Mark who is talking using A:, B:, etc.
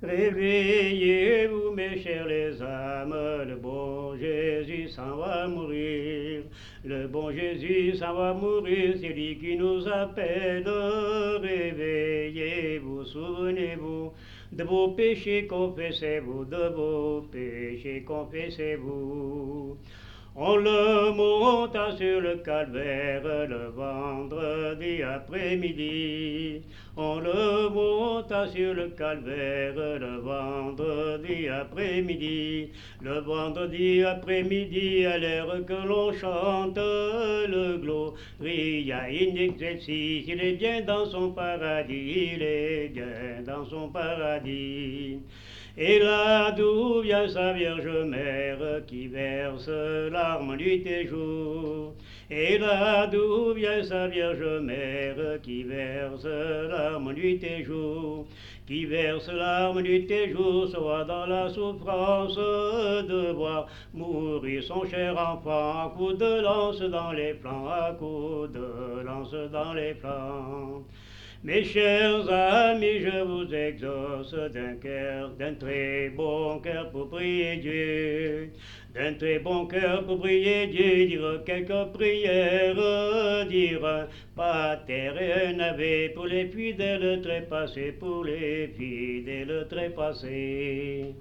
A: Réveillez-vous, mes chers les âmes, le bon Jésus s'en va mourir. Le bon Jésus s'en va mourir, c'est lui qui nous appelle. Réveillez-vous, souvenez-vous de vos péchés, confessez-vous, de vos péchés, confessez-vous. On le monta sur le calvaire le vendredi après-midi. On le sur le calvaire le vendredi après-midi. Le vendredi après-midi, à l'heure que l'on chante le Gloria in excelsis, il est bien dans son paradis, il est bien dans son paradis. Et là d'où vient sa Vierge Mère qui verse larmes nuit et jour. Et là d'où vient sa Vierge Mère qui verse larmes nuit et jour. Qui verse larmes nuit et jour, soit dans la souffrance de voir mourir son cher enfant à coups de lance dans les flancs, à coups de lance dans les flancs. Mes chers amis, je vous exauce d'un cœur, d'un très bon cœur pour prier Dieu, d'un très bon cœur pour prier Dieu, dire quelques prières, dire un pater et un ave pour les fidèles trépassés, pour les fidèles trépassés.